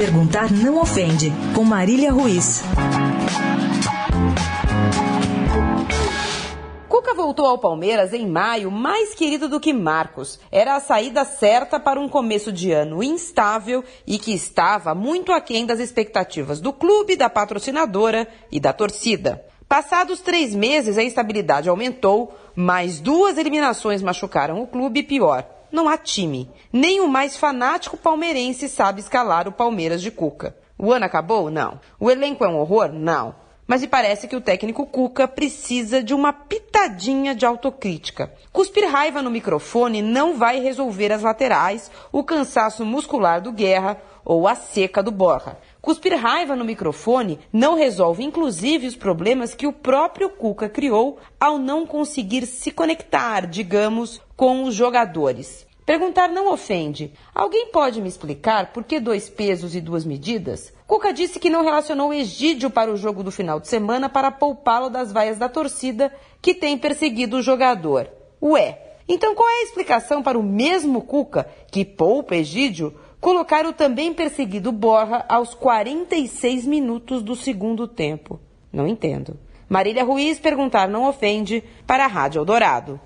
Perguntar não ofende, com Marília Ruiz. Cuca voltou ao Palmeiras em maio, mais querido do que Marcos. Era a saída certa para um começo de ano instável e que estava muito aquém das expectativas do clube, da patrocinadora e da torcida. Passados três meses, a instabilidade aumentou, mais duas eliminações machucaram o clube pior não há time. Nem o mais fanático palmeirense sabe escalar o Palmeiras de Cuca. O ano acabou? Não. O elenco é um horror? Não. Mas me parece que o técnico Cuca precisa de uma pitadinha de autocrítica. Cuspir raiva no microfone não vai resolver as laterais, o cansaço muscular do Guerra ou a seca do Borja. Cuspir raiva no microfone não resolve, inclusive, os problemas que o próprio Cuca criou ao não conseguir se conectar, digamos, com os jogadores. Perguntar não ofende. Alguém pode me explicar por que dois pesos e duas medidas? Cuca disse que não relacionou Egídio para o jogo do final de semana para poupá-lo das vaias da torcida que tem perseguido o jogador. Ué, então qual é a explicação para o mesmo Cuca, que poupa Egídio, colocar o também perseguido Borra aos 46 minutos do segundo tempo. Não entendo. Marília Ruiz perguntar não ofende para a Rádio Eldorado.